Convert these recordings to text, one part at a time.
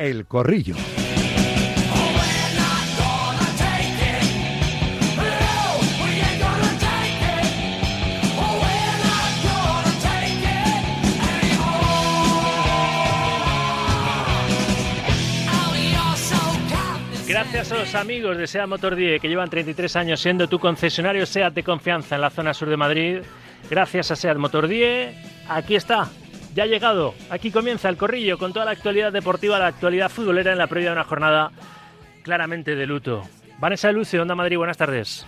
El Corrillo. Gracias a los amigos de SEAT Motor 10 que llevan 33 años siendo tu concesionario SEAT de confianza en la zona sur de Madrid. Gracias a SEAT Motor 10, aquí está, ya ha llegado. Aquí comienza el corrillo con toda la actualidad deportiva, la actualidad futbolera en la previa de una jornada claramente de luto. Vanessa Lucio, Onda Madrid, buenas tardes.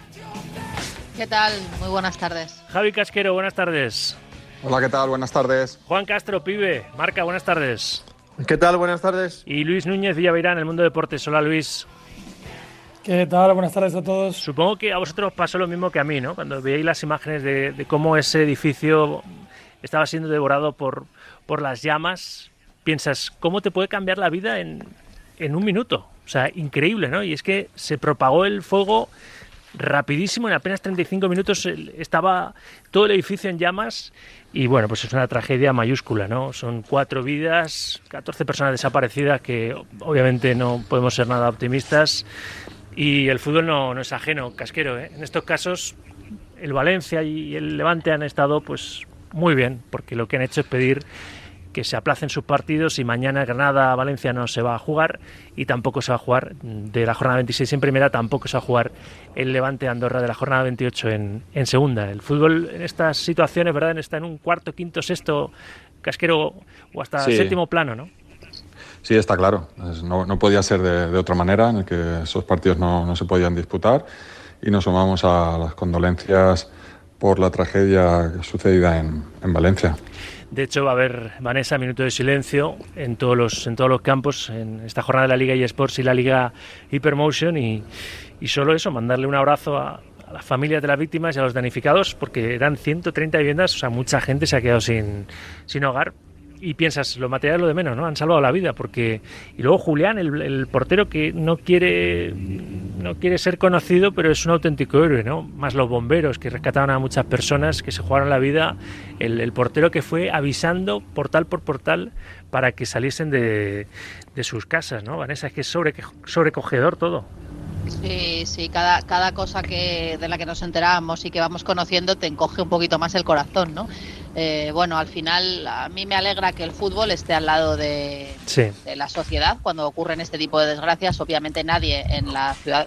¿Qué tal? Muy buenas tardes. Javi Casquero, buenas tardes. Hola, ¿qué tal? Buenas tardes. Juan Castro, pibe, Marca, buenas tardes. ¿Qué tal? Buenas tardes. Y Luis Núñez Villaveirán, el mundo deportes. Hola, Luis. ¿Qué tal? Buenas tardes a todos. Supongo que a vosotros pasó lo mismo que a mí, ¿no? Cuando veíais las imágenes de, de cómo ese edificio estaba siendo devorado por, por las llamas, piensas, ¿cómo te puede cambiar la vida en, en un minuto? O sea, increíble, ¿no? Y es que se propagó el fuego rapidísimo, en apenas 35 minutos estaba todo el edificio en llamas y bueno, pues es una tragedia mayúscula, ¿no? Son cuatro vidas, 14 personas desaparecidas que obviamente no podemos ser nada optimistas y el fútbol no, no es ajeno, casquero, ¿eh? En estos casos el Valencia y el Levante han estado pues muy bien, porque lo que han hecho es pedir que se aplacen sus partidos y mañana Granada-Valencia no se va a jugar y tampoco se va a jugar de la jornada 26 en primera, tampoco se va a jugar el Levante-Andorra de la jornada 28 en, en, segunda. El fútbol en estas situaciones, ¿verdad? Está en un cuarto, quinto, sexto, casquero o hasta sí. séptimo plano, ¿no? Sí, está claro. No, no podía ser de, de, otra manera, en el que esos partidos no, no se podían disputar y nos sumamos a las condolencias por la tragedia sucedida en, en, Valencia. De hecho, va a haber, Vanessa, minuto de silencio en todos los, en todos los campos, en esta jornada de la Liga eSports y la Liga Hypermotion. Y, y solo eso, mandarle un abrazo a, las familias de las víctimas y a los danificados, porque eran 130 viviendas, o sea, mucha gente se ha quedado sin, sin hogar y piensas, lo material es lo de menos, ¿no? Han salvado la vida, porque... Y luego Julián, el, el, portero que no quiere, no quiere ser conocido, pero es un auténtico héroe, ¿no? Más los bomberos que rescataron a muchas personas, que se jugaron la vida, el, portero que fue avisando portal por portal para que saliesen de, de sus casas, ¿no? Vanessa, es que es sobre, sobrecogedor todo. Sí, sí, cada, cada cosa que, de la que nos enteramos y que vamos conociendo te encoge un poquito más el corazón, ¿no? Eh, bueno, al final a mí me alegra que el fútbol esté al lado de, sí. de, la sociedad cuando ocurren este tipo de desgracias. Obviamente nadie en la ciudad,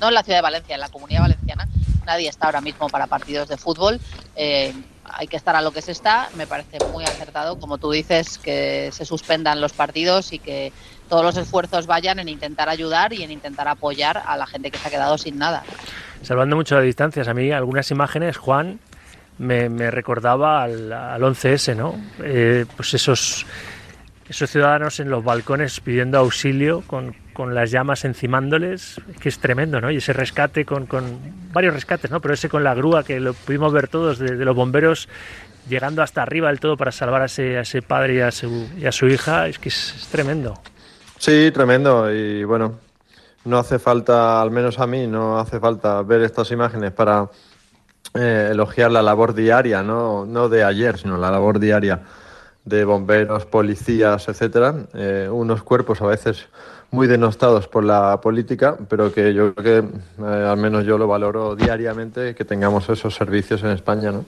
no en la ciudad de Valencia, en la comunidad valenciana, nadie está ahora mismo para partidos de fútbol. Eh, hay que estar a lo que se está. Me parece muy acertado, como tú dices, que se suspendan los partidos y que todos los esfuerzos vayan en intentar ayudar y en intentar apoyar a la gente que se ha quedado sin nada. Salvando mucho las distancias, a mí algunas imágenes, Juan, me, me recordaba al, al 11S, ¿no? Eh, pues esos, esos ciudadanos en los balcones pidiendo auxilio con, con las llamas encimándoles, es que es tremendo, ¿no? Y ese rescate con, con varios rescates, ¿no? Pero ese con la grúa que lo pudimos ver todos de, de los bomberos llegando hasta arriba del todo para salvar a ese, a ese padre y a su, y a su hija, es que es, es tremendo. Sí, tremendo. Y bueno, no hace falta, al menos a mí, no hace falta ver estas imágenes para eh, elogiar la labor diaria, ¿no? no de ayer, sino la labor diaria de bomberos, policías, etcétera. Eh, unos cuerpos a veces muy denostados por la política, pero que yo creo que eh, al menos yo lo valoro diariamente que tengamos esos servicios en España, ¿no?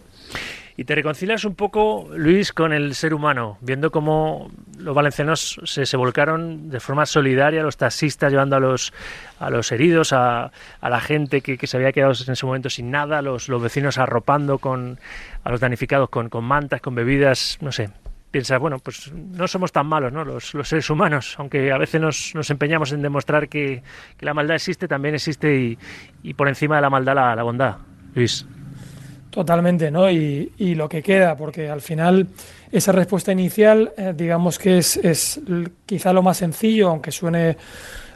Y te reconcilias un poco, Luis, con el ser humano, viendo cómo los valencianos se, volcaron de forma solidaria, los taxistas llevando a los, a los heridos, a, la gente que, se había quedado en ese momento sin nada, los, vecinos arropando con, a los danificados con, mantas, con bebidas, no sé, piensas, bueno, pues no somos tan malos, ¿no? Los, seres humanos, aunque a veces nos, empeñamos en demostrar que, la maldad existe, también existe y, por encima de la maldad la bondad. Luis. Totalmente, ¿no? Y, y, lo que queda, porque al final esa respuesta inicial, eh, digamos que es, es, quizá lo más sencillo, aunque suene,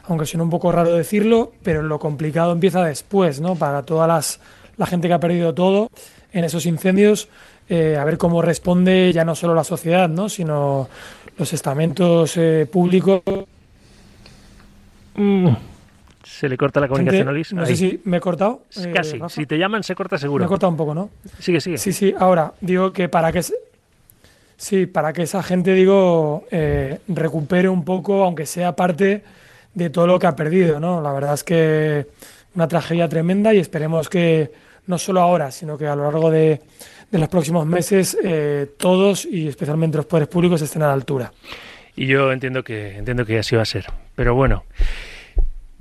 aunque suene un poco raro decirlo, pero lo complicado empieza después, ¿no? Para toda las, la gente que ha perdido todo en esos incendios, eh, a ver cómo responde ya no solo la sociedad, ¿no? Sino los estamentos eh, públicos. Mm se le corta la comunicación a Luis. No sé si me he cortado. Eh, Casi. Rafa. Si te llaman, se corta seguro. Me he cortado un poco, ¿no? Sigue, sigue. Sí, sí. Ahora, digo que para que. Sí, para que esa gente, digo, eh, recupere un poco, aunque sea parte de todo lo que ha perdido, ¿no? La verdad es que una tragedia tremenda y esperemos que no solo ahora, sino que a lo largo de, de los próximos meses eh, todos y especialmente los poderes públicos estén a la altura. Y yo entiendo que entiendo que así va a ser. Pero bueno,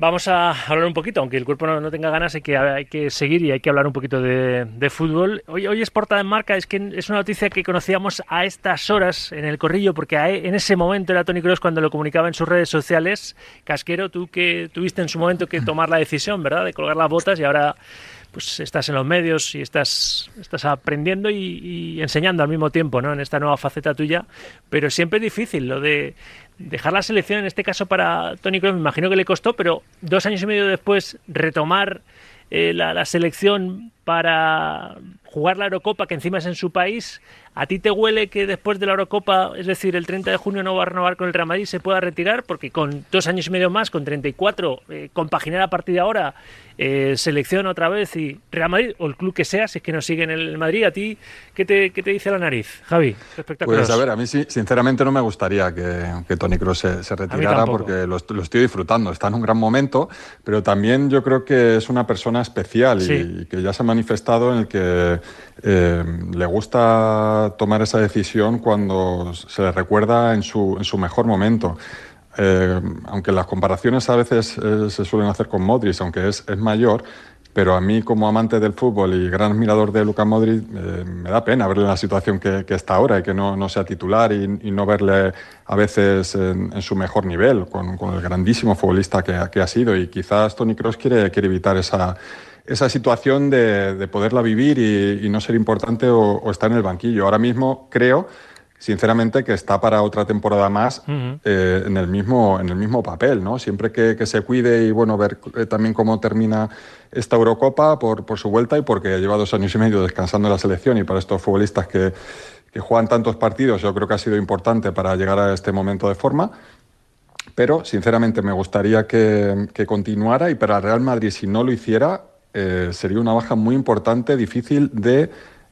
Vamos a hablar un poquito, aunque el cuerpo no, tenga ganas, hay que, hay que seguir y hay que hablar un poquito de, fútbol. Hoy, es portada en marca, es que es una noticia que conocíamos a estas horas en el corrillo, porque en ese momento era Tony Cross cuando lo comunicaba en sus redes sociales. Casquero, tú que tuviste en su momento que tomar la decisión, ¿verdad?, de colgar las botas y ahora pues estás en los medios y estás, estás aprendiendo y, enseñando al mismo tiempo, ¿no? En esta nueva faceta tuya, pero siempre es difícil lo de dejar la selección, en este caso para Tony Kroos, me imagino que le costó, pero dos años y medio después retomar eh, la, selección para jugar la Eurocopa, que encima es en su país, ¿a ti te huele que después de la Eurocopa, es decir, el 30 de junio no va a renovar con el Real Madrid, se pueda retirar? Porque con dos años y medio más, con 34, eh, compaginar a partir de ahora eh, selección otra vez y Real Madrid, o el club que sea, si es que nos sigue en el Madrid, ¿a ti qué te, qué te dice la nariz, Javi? Pues a ver, a mí sí, sinceramente no me gustaría que, que Tony Kroos se, retirara porque lo, estoy disfrutando, está en un gran momento, pero también yo creo que es una persona especial y, que ya se ha manifestado en el que eh, le gusta tomar esa decisión cuando se le recuerda en su, en su mejor momento. Eh, aunque las comparaciones a veces eh, se suelen hacer con Modric, aunque es, es, mayor, pero a mí como amante del fútbol y gran admirador de Luka Modric, me da pena verle en la situación que, está ahora y que no, no sea titular y, no verle a veces en, su mejor nivel, con, con, el grandísimo futbolista que, que, ha sido. Y quizás Tony Cross quiere, quiere evitar esa, esa situación de, de poderla vivir y, no ser importante o, o estar en el banquillo. Ahora mismo creo sinceramente que está para otra temporada más eh, en, el mismo, en el mismo papel, ¿no? Siempre que, se cuide y bueno, ver eh, también cómo termina esta Eurocopa por, por, su vuelta y porque lleva dos años y medio descansando en la selección y para estos futbolistas que, que juegan tantos partidos, yo creo que ha sido importante para llegar a este momento de forma. Pero, sinceramente, me gustaría que, que continuara y para el Real Madrid, si no lo hiciera, eh, sería una baja muy importante, difícil de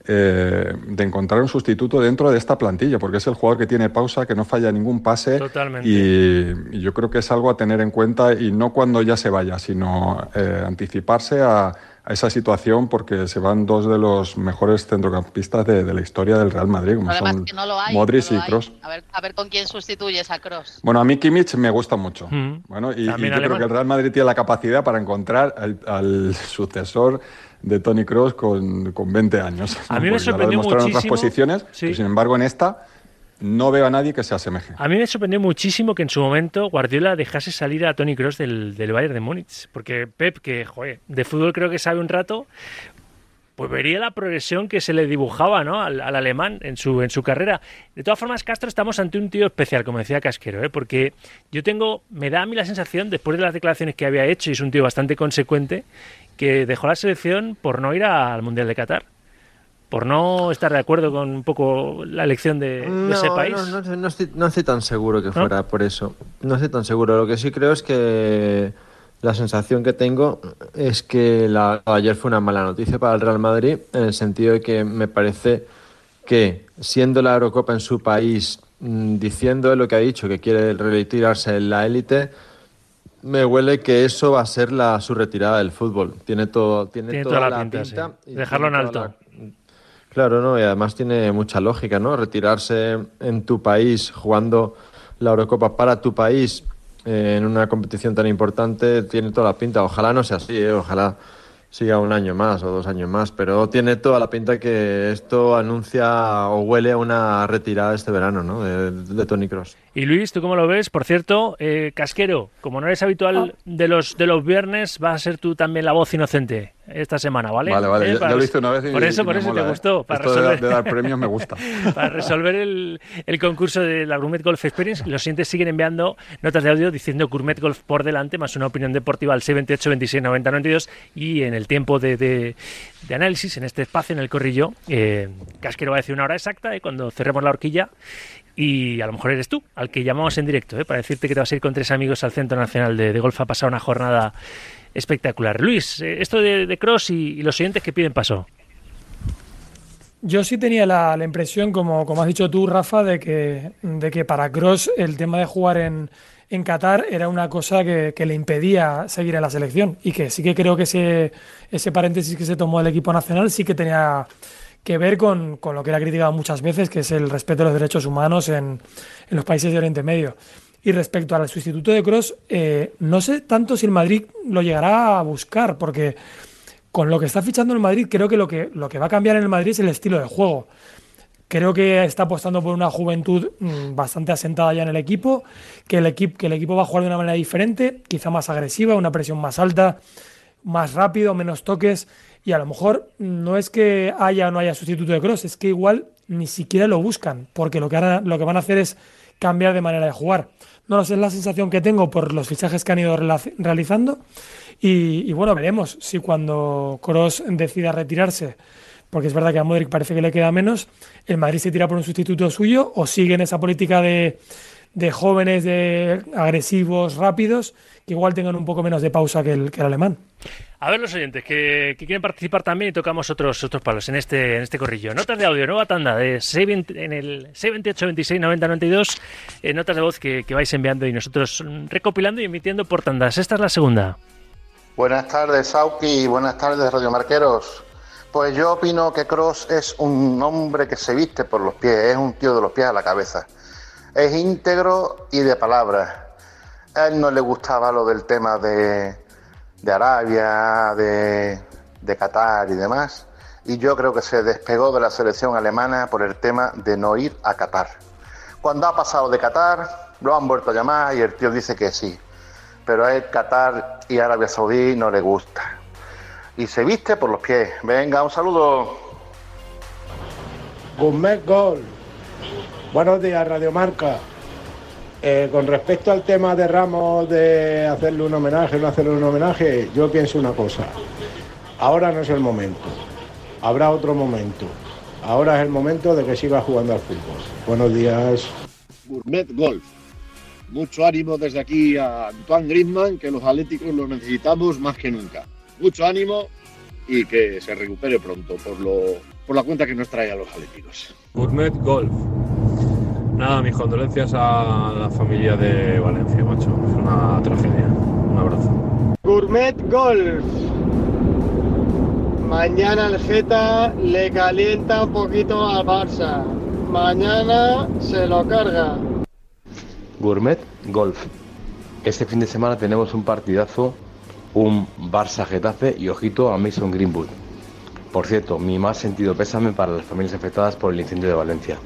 eh, de encontrar un sustituto dentro de esta plantilla, porque es el jugador que tiene pausa, que no falla ningún pase. Totalmente. Y, yo creo que es algo a tener en cuenta y no cuando ya se vaya, sino eh, anticiparse a, esa situación porque se van dos de los mejores centrocampistas de, la historia del Real Madrid, como son Modric y Kroos. A ver, con quién sustituyes a Kroos. Bueno, a mí Kimmich me gusta mucho. Mm. Bueno, y, yo creo que el Real Madrid tiene la capacidad para encontrar al sucesor de Tony Cross con, con 20 años. A mí me sorprendió muchísimo. en otras posiciones, sin embargo en esta no veo a nadie que se asemeje. A mí me sorprendió muchísimo que en su momento Guardiola dejase salir a Tony Cross del, del Bayern de Múnich, porque Pep, que joder, de fútbol creo que sabe un rato, pues vería la progresión que se le dibujaba ¿no? al, alemán en su, en su carrera. De todas formas, Castro, estamos ante un tío especial, como decía Casquero, ¿eh? porque yo tengo, me da a mí la sensación, después de las declaraciones que había hecho, y es un tío bastante consecuente, que dejó la selección por no ir al Mundial de Qatar. Por no estar de acuerdo con un poco la elección de, ese país. No, no, estoy, no, estoy, tan seguro que fuera por eso. No estoy tan seguro. Lo que sí creo es que la sensación que tengo es que la, ayer fue una mala noticia para el Real Madrid, en el sentido de que me parece que, siendo la Eurocopa en su país, mm, diciendo lo que ha dicho, que quiere retirarse en la élite, me huele que eso va a ser la, su retirada del fútbol. Tiene, todo, tiene, toda, la pinta. Dejarlo en alto. Claro, ¿no? Y además tiene mucha lógica, ¿no? Retirarse en tu país jugando la Eurocopa para tu país eh, en una competición tan importante tiene toda la pinta. Ojalá no sea así, ¿eh? ojalá siga un año más o dos años más, pero tiene toda la pinta que esto anuncia o huele a una retirada este verano ¿no? de, Tony Cross. Y Luis, ¿tú cómo lo ves? Por cierto, eh, Casquero, como no eres habitual ah. de los, de los viernes, vas a ser tú también la voz inocente esta semana, ¿vale? Vale, vale, eh, ya, lo hice una vez y Por eso, por eso te gustó. Para resolver... de, dar premios me gusta. para resolver el, el, concurso de la Gourmet Golf Experience, los siguientes siguen enviando notas de audio diciendo Gourmet Golf por delante, más una opinión deportiva al 628 26 90 92 y en el tiempo de, de, de análisis, en este espacio, en el corrillo, eh, Casquero va a decir una hora exacta y cuando cerremos la horquilla y a lo mejor eres tú, al que llamamos en directo, ¿eh? para decirte que te vas a ir con tres amigos al Centro Nacional de, de Golf a pasar una jornada espectacular. Luis, eh, esto de, Cross y, los siguientes que piden paso. Yo sí tenía la, impresión, como, como has dicho tú, Rafa, de que, de que para Cross el tema de jugar en, en Qatar era una cosa que, le impedía seguir en la selección y que sí que creo que ese, ese paréntesis que se tomó el equipo nacional sí que tenía que ver con, lo que era criticado muchas veces, que es el respeto de los derechos humanos en, en los países de Oriente Medio. Y respecto al sustituto de Cross, eh, no sé tanto si el Madrid lo llegará a buscar, porque con lo que está fichando el Madrid, creo que lo que, lo que va a cambiar en el Madrid es el estilo de juego. Creo que está apostando por una juventud mm, bastante asentada ya en el equipo, que el, equipo, que el equipo va a jugar de una manera diferente, quizá más agresiva, una presión más alta, más rápido, menos toques. Y a lo mejor no es que haya o no haya sustituto de Cross, es que igual ni siquiera lo buscan, porque lo que, lo que van a hacer es cambiar de manera de jugar. No sé, es la sensación que tengo por los fichajes que han ido realizando. Y, bueno, veremos si cuando Cross decida retirarse porque es verdad que a Modric parece que le queda menos, el Madrid se tira por un sustituto suyo o sigue en esa política de, jóvenes, de agresivos, rápidos, que igual tengan un poco menos de pausa que el, que el alemán. A ver los oyentes que, quieren participar también y tocamos otros otros palos en este en este corrillo. Notas de audio, nueva tanda de 620, en el 628 26 90 92, notas de voz que, que vais enviando y nosotros recopilando y emitiendo por tandas. Esta es la segunda. Buenas tardes, Sauki, buenas tardes, Radio Marqueros. Pues yo opino que Cross es un hombre que se viste por los pies, es un tío de los pies a la cabeza. Es íntegro y de palabras. A él no le gustaba lo del tema de, Arabia, de, de Qatar y demás. Y yo creo que se despegó de la selección alemana por el tema de no ir a Qatar. Cuando ha pasado de Qatar, lo han vuelto a llamar y el tío dice que sí. Pero a él Qatar y Arabia Saudí no le gusta y se viste por los pies. Venga, un saludo. Gourmet Gol. Buenos días, Radio Marca. Eh, con respecto al tema de Ramos de hacerle un homenaje, no hacerle un homenaje, yo pienso una cosa. Ahora no es el momento. Habrá otro momento. Ahora es el momento de que siga jugando al fútbol. Buenos días. Gourmet Golf. Mucho ánimo desde aquí a Antoine Griezmann, que los atléticos lo necesitamos más que nunca mucho ánimo y que se recupere pronto por, lo, por la cuenta que nos trae a los atléticos. Gourmet Golf. Nada, mis condolencias a la familia de Valencia, macho. Es una tragedia. Un abrazo. Gourmet Golf. Mañana el Geta le calienta un poquito al Barça. Mañana se lo carga. Gourmet Golf. Este fin de semana tenemos un partidazo un Barça Getafe y ojito a Mason Greenwood. Por cierto, mi más sentido pésame para las familias afectadas por el incendio de Valencia.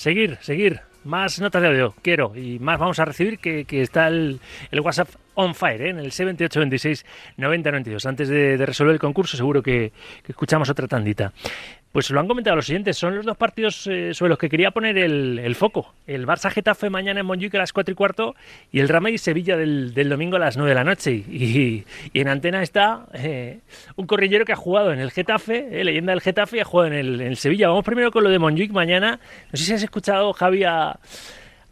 Seguir, seguir. Más notas de audio, quiero. Y más vamos a recibir que, está el, WhatsApp on fire, ¿eh? en el 7826 9092. Antes de, resolver el concurso, seguro que, que escuchamos otra tandita. Pues lo han comentado los siguientes, son los dos partidos eh, sobre los que quería poner el, foco. El Barça Getafe mañana en Montjuic a las 4 y cuarto y el Rama y Sevilla del, domingo a las 9 de la noche. Y, en antena está eh, un corrillero que ha jugado en el Getafe, eh, leyenda del Getafe, y ha jugado en el, Sevilla. Vamos primero con lo de Montjuic mañana. No sé si has escuchado, Javi,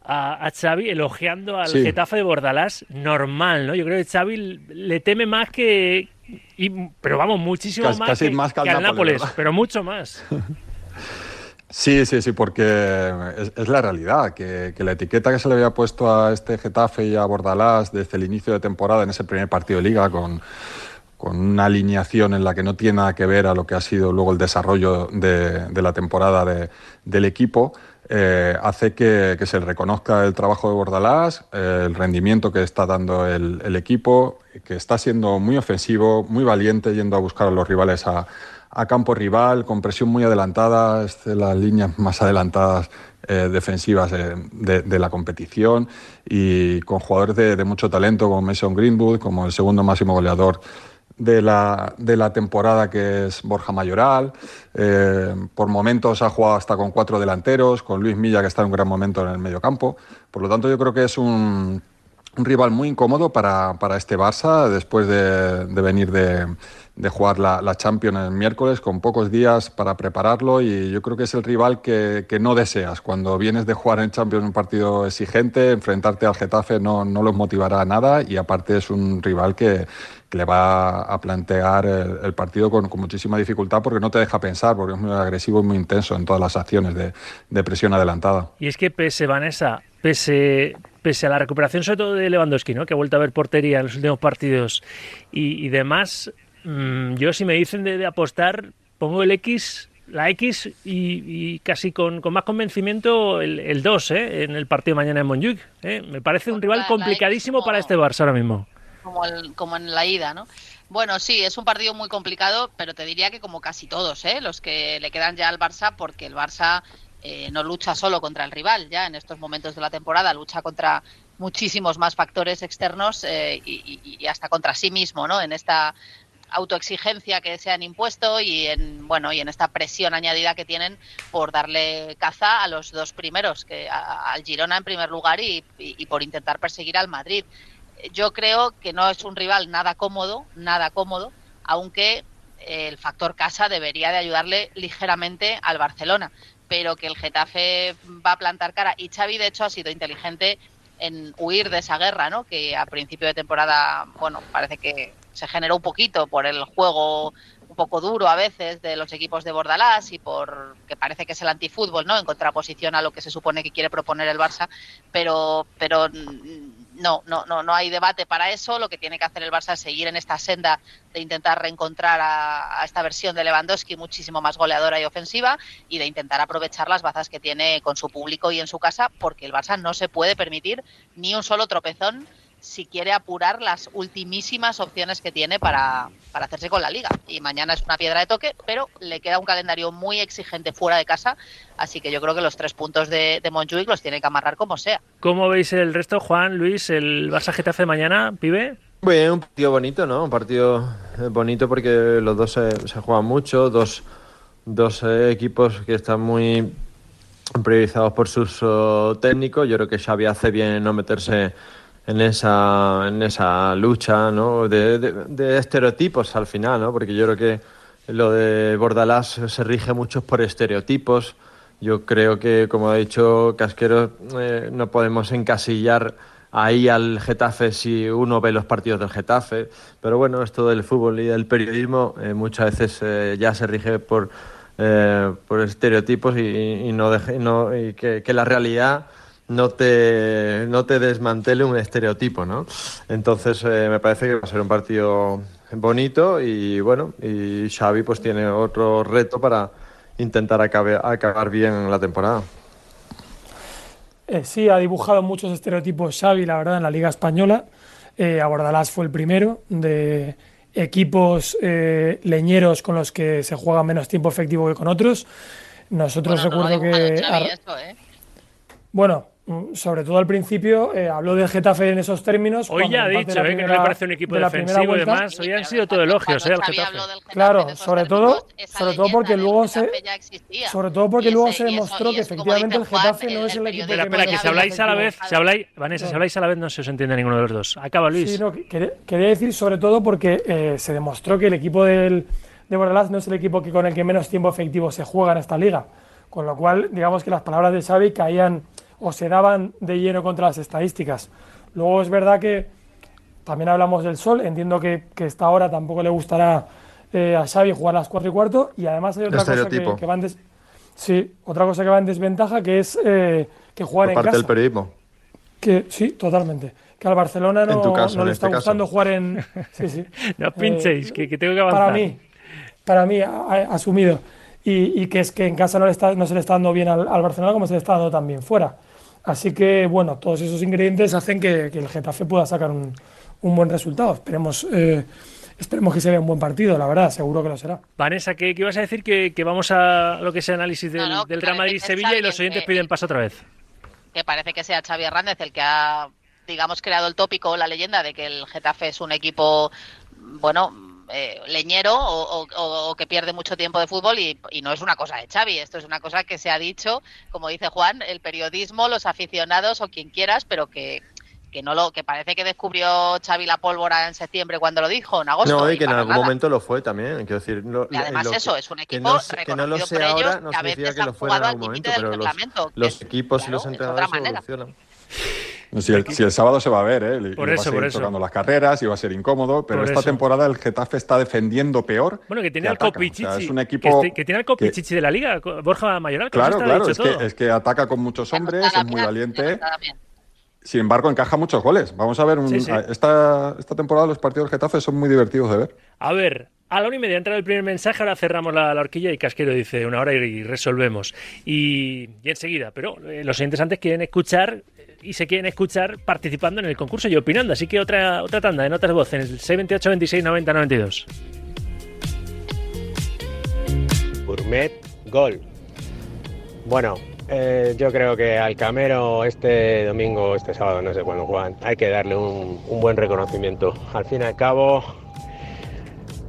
Xavi elogiando al Getafe de Bordalás. Normal, ¿no? Yo creo que Xavi le teme más que pero vamos, muchísimo más, que, más, al Nápoles, pero mucho más. Sí, sí, sí, porque es, la realidad, que, la etiqueta que se le había puesto a este Getafe y a Bordalás desde el inicio de temporada en ese primer partido de liga con, una alineación en la que no tiene nada que ver a lo que ha sido luego el desarrollo de, la temporada del equipo, eh, hace que, se reconozca el trabajo de Bordalás, eh, el rendimiento que está dando el, equipo, que está siendo muy ofensivo, muy valiente, yendo a buscar a los rivales a, campo rival, con presión muy adelantada, de las líneas más adelantadas eh, defensivas de, la competición y con jugadores de, de mucho talento como Mason Greenwood, como el segundo máximo goleador de la, de la temporada, que es Borja Mayoral. Eh, por momentos ha jugado hasta con cuatro delanteros, con Luis Milla, que está en un gran momento en el medio campo. Por lo tanto, yo creo que es un, un rival muy incómodo para, para, este Barça, después de, de venir de, de jugar la, la, Champions el miércoles con pocos días para prepararlo y yo creo que es el rival que, que, no deseas. Cuando vienes de jugar en Champions un partido exigente, enfrentarte al Getafe no, no los motivará nada y aparte es un rival que, que le va a plantear el, partido con, con, muchísima dificultad porque no te deja pensar, porque es muy agresivo y muy intenso en todas las acciones de, de presión adelantada. Y es que pese, Vanessa, pese, pese a la recuperación sobre todo de Lewandowski, ¿no? que ha vuelto a ver portería en los últimos partidos y, y demás, mmm, yo si me dicen de, de, apostar, pongo el X, la X y, y casi con, con, más convencimiento el, el 2 ¿eh? en el partido de mañana en Montjuic. ¿eh? Me parece un rival complicadísimo para este Barça ahora mismo como, el, como en la ida, ¿no? Bueno, sí, es un partido muy complicado, pero te diría que como casi todos, ¿eh? los que le quedan ya al Barça, porque el Barça eh, no lucha solo contra el rival, ya en estos momentos de la temporada, lucha contra muchísimos más factores externos eh, y, y, hasta contra sí mismo, ¿no? En esta autoexigencia que se han impuesto y en bueno y en esta presión añadida que tienen por darle caza a los dos primeros que a, al Girona en primer lugar y, por intentar perseguir al Madrid yo creo que no es un rival nada cómodo, nada cómodo, aunque el factor casa debería de ayudarle ligeramente al Barcelona, pero que el Getafe va a plantar cara y Xavi de hecho ha sido inteligente en huir de esa guerra, ¿no? Que a principio de temporada, bueno, parece que se generó un poquito por el juego un poco duro a veces de los equipos de Bordalás y por que parece que es el antifútbol, ¿no? En contraposición a lo que se supone que quiere proponer el Barça, pero pero no, no, no, no hay debate para eso. Lo que tiene que hacer el Barça es seguir en esta senda de intentar reencontrar a, a, esta versión de Lewandowski muchísimo más goleadora y ofensiva y de intentar aprovechar las bazas que tiene con su público y en su casa, porque el Barça no se puede permitir ni un solo tropezón si quiere apurar las ultimísimas opciones que tiene para, para, hacerse con la liga. Y mañana es una piedra de toque, pero le queda un calendario muy exigente fuera de casa, así que yo creo que los tres puntos de, de Montjuic los tiene que amarrar como sea. ¿Cómo veis el resto, Juan, Luis, el Barça Getafe mañana, pibe? Bien, un partido bonito, ¿no? Un partido bonito porque los dos se, se juegan mucho, dos, dos eh, equipos que están muy priorizados por sus uh, técnicos. Yo creo que Xavi hace bien en no meterse en esa, en esa lucha ¿no? de, de, de, estereotipos al final, ¿no? porque yo creo que lo de Bordalás se rige mucho por estereotipos. Yo creo que, como ha dicho Casquero, eh, no podemos encasillar ahí al Getafe si uno ve los partidos del Getafe. Pero bueno, esto del fútbol y del periodismo eh, muchas veces eh, ya se rige por, eh, por estereotipos y, y no, no y que, que la realidad no te, no te desmantele un estereotipo, ¿no? Entonces eh, me parece que va a ser un partido bonito y bueno, y Xavi pues tiene otro reto para intentar acabar, acabar bien la temporada. Eh, sí, ha dibujado muchos estereotipos Xavi, la verdad, en la Liga Española. Eh, Abordalás fue el primero de equipos eh, leñeros con los que se juega menos tiempo efectivo que con otros. Nosotros bueno, recuerdo no que... Xavi, ¿eh? Bueno, sobre todo al principio, eh, habló del Getafe en esos términos. Hoy ya ha dicho eh, que no le parece un equipo de defensivo y demás. Hoy han sido todo elogios eh, al Getafe. Claro, sobre todo, sobre todo porque luego se, sobre todo porque luego se demostró que efectivamente el Getafe no es el equipo. Espera, espera, que si habláis a la vez, si habláis, Vanessa, si habláis a la vez no se os entiende ninguno de los dos. Acaba Luis. Sí, no, quería decir sobre todo porque eh, se demostró que el equipo del, de Bordalás no es el equipo que con el que menos tiempo efectivo se juega en esta liga. Con lo cual, digamos que las palabras de Xavi caían o se daban de lleno contra las estadísticas. Luego es verdad que también hablamos del sol, entiendo que, que esta hora tampoco le gustará eh, a Xavi jugar a las 4 y cuarto y además hay otra cosa que, que, va en des... sí, otra cosa que va en desventaja que es eh, que jugar Por en parte casa. del periodismo. Que sí, totalmente. Que al Barcelona no, caso, no le en está este gustando caso. jugar en sí, sí. no pinchéis, eh, que, que, tengo que avanzar. Para mí, para mí a, a, asumido y, y, que es que en casa no, le está, no se le está dando bien al, al Barcelona como se le está dando también fuera. Así que, bueno, todos esos ingredientes hacen que, que el Getafe pueda sacar un, un buen resultado. Esperemos, eh, esperemos que se vea un buen partido, la verdad, seguro que lo será. Vanessa, ¿qué, qué ibas a decir? Que, que, vamos a lo que es el análisis del, no, no, del Real Madrid-Sevilla y los oyentes que, piden paso otra vez. Que parece que sea Xavi Hernández el que ha, digamos, creado el tópico, la leyenda de que el Getafe es un equipo, bueno, eh, leñero o, o, o, que pierde mucho tiempo de fútbol y, y, no es una cosa de Xavi, esto es una cosa que se ha dicho, como dice Juan, el periodismo, los aficionados o quien quieras, pero que, que no lo que parece que descubrió Xavi la pólvora en septiembre cuando lo dijo, en agosto. No, y que en algún nada. momento lo fue también. Quiero decir, lo- Y además lo que- eso, es un que equipo no, que no lo sé por ellos, ahora no que a veces que lo fuera en algún al momento, pero los, equipos y los entrenadores evolucionan. Si el, si el sábado se va a ver, ¿eh? Y Por le eso, va a seguir por eso. tocando las carreras y va a ser incómodo, pero Por esta eso. temporada el Getafe está defendiendo peor. Bueno, que tiene que al. Copichichi. O sea, es un que, equipo este- que tiene al Copichichi de la liga, Borja Mayoral. que Claro, está claro, dicho es que, es que ataca con muchos hombres, es muy valiente. Sin embargo, encaja muchos goles. Vamos a ver, un- Sí, sí. a- Esta, esta temporada los partidos del Getafe son muy divertidos de ver. A ver, a la una y media ha entrado el primer mensaje, ahora cerramos la, la horquilla y Casquero dice una hora y, resolvemos. Y, y enseguida, pero eh, los oyentes antes quieren escuchar eh, y se quieren escuchar participando en el concurso y opinando. Así que otra, otra tanda de notas de voz en el 628 26 90 92. Gourmet Gol. Bueno, eh, yo creo que al Camero este domingo, este sábado, no sé cuándo juegan, hay que darle un, un buen reconocimiento. Al fin y al cabo,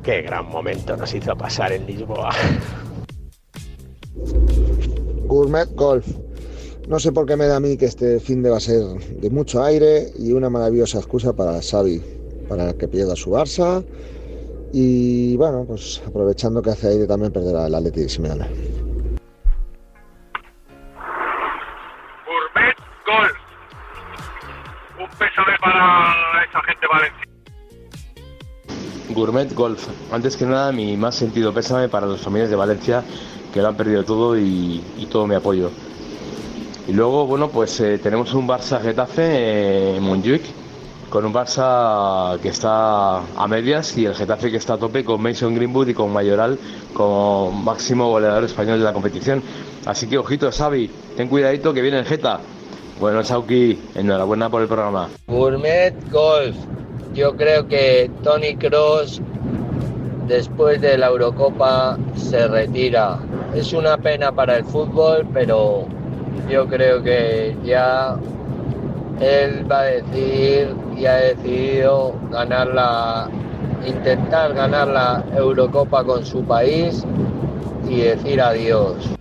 qué gran momento nos hizo pasar en Lisboa. Gourmet Golf. No sé por qué me da a mí que este fin de va a ser de mucho aire y una maravillosa excusa para Xavi, para que pierda su Barça y bueno, pues aprovechando que hace aire también perderá el Atleti de Simeone. Gourmet Golf. Un pésame para esa gente valenciana. Gourmet Golf. Antes que nada, mi más sentido pésame para los familiares de Valencia que lo han perdido todo y, todo mi apoyo. Y luego, bueno, pues eh, tenemos un Barça Getafe eh, en Montjuic con un Barça que está a medias y el Getafe que está a tope con Mason Greenwood y con Mayoral como máximo goleador español de la competición. Así que ojito, Xavi, ten cuidadito que viene el Geta. Bueno, Sauki, enhorabuena por el programa. Gourmet Golf. Yo creo que Tony Cross después de la Eurocopa se retira. Es una pena para el fútbol, pero yo creo que ya él va a decir y ha decidido ganar la intentar ganar la Eurocopa con su país y decir adiós.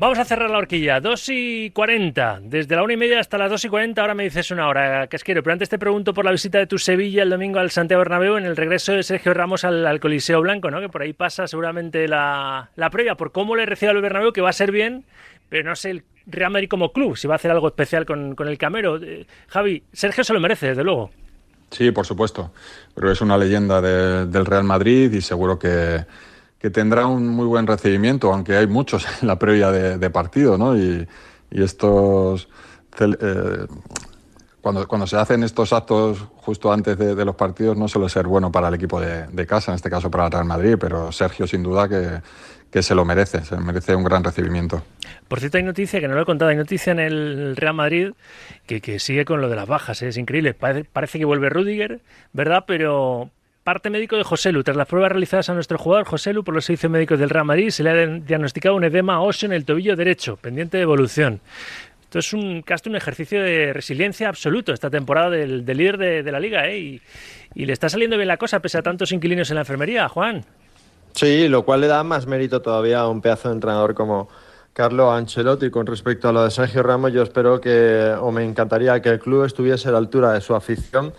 Vamos a cerrar la horquilla, 2 y 40. Desde la una y media hasta las 2 y 40, ahora me dices una hora, Casquero. Pero antes te pregunto por la visita de tu Sevilla el domingo al Santiago Bernabéu en el regreso de Sergio Ramos al, al Coliseo Blanco, ¿no? Que por ahí pasa seguramente la, la previa por cómo le recibe al Bernabéu, que va a ser bien, pero no sé el Real Madrid como club, si va a hacer algo especial con, con el Camero. Eh, Javi, Sergio se lo merece, desde luego. Sí, por supuesto. Pero es una leyenda de- del Real Madrid y seguro que, que tendrá un muy buen recibimiento, aunque hay muchos en la previa de, partido, ¿no? Y, estos. eh, cuando, cuando se hacen estos actos justo antes de, los partidos no suele ser bueno para el equipo de, de casa, en este caso para el Real Madrid, pero Sergio sin duda que, que se lo merece, se merece un gran recibimiento. Por cierto, hay noticia, que no lo he contado, hay noticia en el Real Madrid que, que sigue con lo de las bajas, ¿eh? es increíble. Parece, parece que vuelve Rudiger, ¿verdad? Pero parte médico de José Lu. Tras las pruebas realizadas a nuestro jugador, José Lu, por los servicios médicos del Real Madrid, se le ha diagnosticado un edema óseo en el tobillo derecho, pendiente de evolución. Esto es un, casi un ejercicio de resiliencia absoluto esta temporada del, del líder de, de la liga, ¿eh? Y, y le está saliendo bien la cosa pese a tantos inquilinos en la enfermería, Juan. Sí, lo cual le da más mérito todavía a un pedazo de entrenador como Carlo Ancelotti. Con respecto a lo de Sergio Ramos, yo espero que, o me encantaría que el club estuviese a la altura de su afición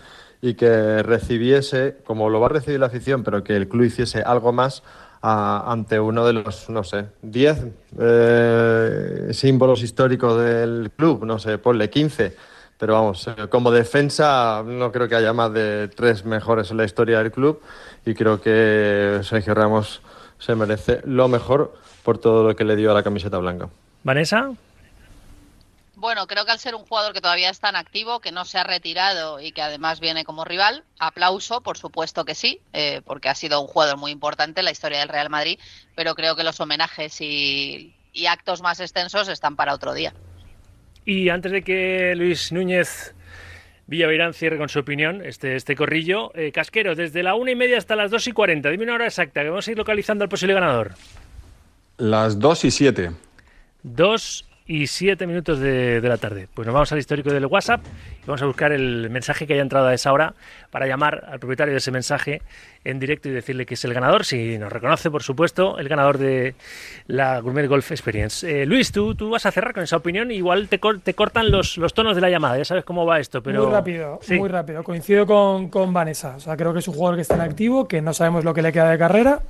y que recibiese, como lo va a recibir la afición, pero que el club hiciese algo más a- ante uno de los, no sé, 10 eh, símbolos históricos del club, no sé, ponle 15. Pero vamos, eh, como defensa no creo que haya más de tres mejores en la historia del club y creo que Sergio Ramos se merece lo mejor por todo lo que le dio a la camiseta blanca. Vanessa. Bueno, creo que al ser un jugador que todavía está en activo, que no se ha retirado y que además viene como rival, aplauso, por supuesto que sí, eh, porque ha sido un jugador muy importante en la historia del Real Madrid, pero creo que los homenajes y, y actos más extensos están para otro día. Y antes de que Luis Núñez Villaveirán cierre con su opinión este, este corrillo, eh, Casquero, desde la una y media hasta las dos y cuarenta, dime una hora exacta, que vamos a ir localizando al posible ganador. Las 2 y 7. 2 y 7 minutos de, de la tarde. Pues nos vamos al histórico del WhatsApp y vamos a buscar el mensaje que haya entrado a esa hora para llamar al propietario de ese mensaje en directo y decirle que es el ganador, si nos reconoce, por supuesto, el ganador de la Gourmet Golf Experience. Eh, Luis, tú, tú vas a cerrar con esa opinión, igual te, cor- te cortan los, los tonos de la llamada, ya sabes cómo va esto, pero... Muy rápido, Sí. muy rápido. Coincido con, con Vanessa. O sea, creo que es un jugador que está en activo, que no sabemos lo que le queda de carrera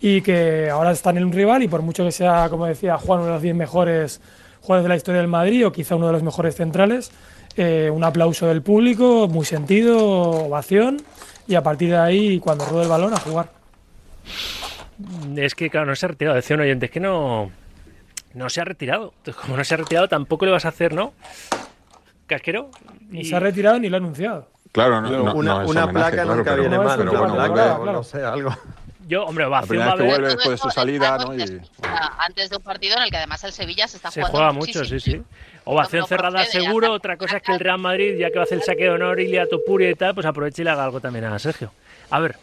y que ahora está en un rival y por mucho que sea, como decía Juan, uno de los 10 mejores jugadores de la historia del Madrid o quizá uno de los mejores centrales, eh, un aplauso del público, muy sentido, ovación y a partir de ahí, cuando ruede el balón, a jugar. Es que, claro, no se ha retirado, decía un oyente, es que no, no se ha retirado. Entonces, como no se ha retirado, tampoco le vas a hacer, ¿no? Casquero. Ni se ha retirado ni lo ha anunciado. Claro, no, no- una no una placa claro, nunca viene mal. pero bueno, placa, no sé, algo. Yo, hombre, va a vez que vuelve después de su salida, ¿no? Y, Antes de un partido en el que además el Sevilla se está Se jugando juega mucho, sí, sí. Ovación cerrada ya seguro. Otra cosa es que el Real Madrid, ya que va a hacer el saque de honor, Ilia Topuria y tal, pues aproveche y le haga algo también a Sergio. A ver.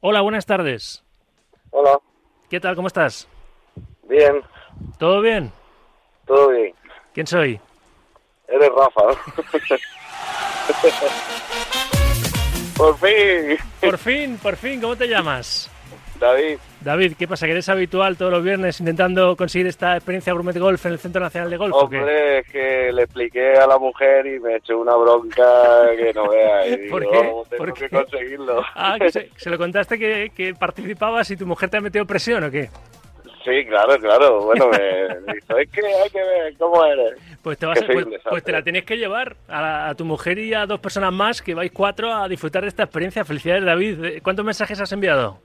Hola, buenas tardes. Hola, ¿Qué tal? ¿Cómo estás? bien, ¿Todo bien? todo bien. ¿Quién soy? Eres Rafa. Por fin, Por fin, por fin, ¿cómo te llamas? David. David, ¿qué pasa? ¿Que eres habitual todos los viernes intentando conseguir esta experiencia Gourmet Golf en el Centro Nacional de Golf? Hombre, es que le expliqué a la mujer y me echó una bronca que no vea. Y ¿Por digo, qué? "Vamos, tengo ¿Por que qué? conseguirlo. Ah, que se, se lo contaste que, que participabas y tu mujer te ha metido presión o qué? Sí, claro, claro. Bueno, me dijo, es que hay que ver cómo eres. Pues te, vas a- pues, pues te la tienes que llevar a, a tu mujer y a dos personas más, que vais cuatro a disfrutar de esta experiencia. Felicidades, David. ¿Cuántos mensajes has enviado?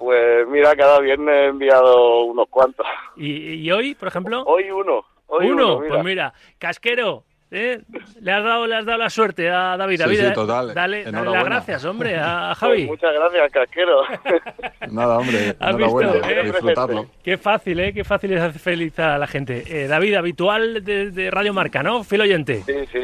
Pues mira, cada viernes he enviado unos cuantos. ¿Y, y hoy, por ejemplo? Hoy uno. Hoy uno. uno, mira. Pues mira, casquero. ¿Eh? Le has dado, le has dado la suerte a David. Sí, David, sí, eh, total. Dale, dale las gracias, hombre, a, a Javi. Pues muchas gracias, casquero. Nada, hombre, ¿Has enhorabuena, visto, eh? disfrutarlo. Qué fácil, ¿eh? Qué fácil es hacer feliz a la gente. Eh, David, habitual de, de Radio Marca, ¿no? Fiel oyente. Sí, sí,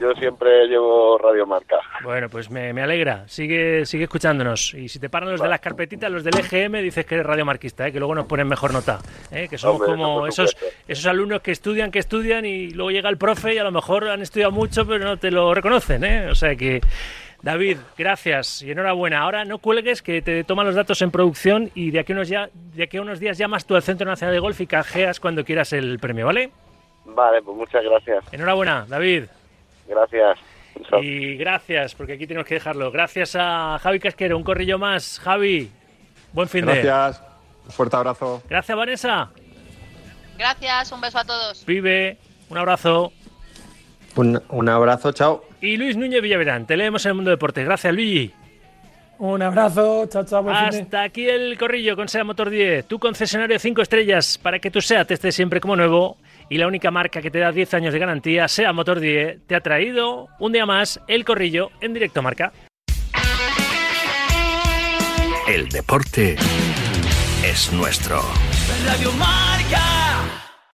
yo siempre llevo Radio Marca. Bueno, pues me, me alegra. Sigue, sigue escuchándonos. Y si te paran los de las carpetitas, los del EGM, dices que eres radiomarquista, ¿eh? que luego nos ponen mejor nota. ¿eh? Que somos Hombre, como esos, esos alumnos que estudian, que estudian y luego llega el profe y a lo mejor han estudiado mucho, pero no te lo reconocen. ¿eh? O sea que, David, gracias y enhorabuena. Ahora no cuelgues, que te toman los datos en producción y de aquí, a unos ya, de aquí a unos días llamas tú al Centro Nacional de Golf y canjeas cuando quieras el premio, ¿vale? Vale, pues muchas gracias. Enhorabuena, David. Gracias. Y gracias, porque aquí tenemos que dejarlo. Gracias a Javi Casquero, un corrillo más. Javi, buen fin de. Gracias. Un fuerte abrazo. Gracias, Vanessa. Gracias, un beso a todos. Pibe, un abrazo. Un, un abrazo, chao. Y Luis Núñez Villaverán, te leemos en el mundo deportes. Gracias, Luigi. Un abrazo, chao, chao. Hasta aquí el corrillo con SEA Motor 10, tu concesionario 5 estrellas para que tu SEAT esté siempre como nuevo y la única marca que te da 10 años de garantía, SEA Motor 10, te ha traído un día más el corrillo en directo marca. El deporte es nuestro. Radio Marca.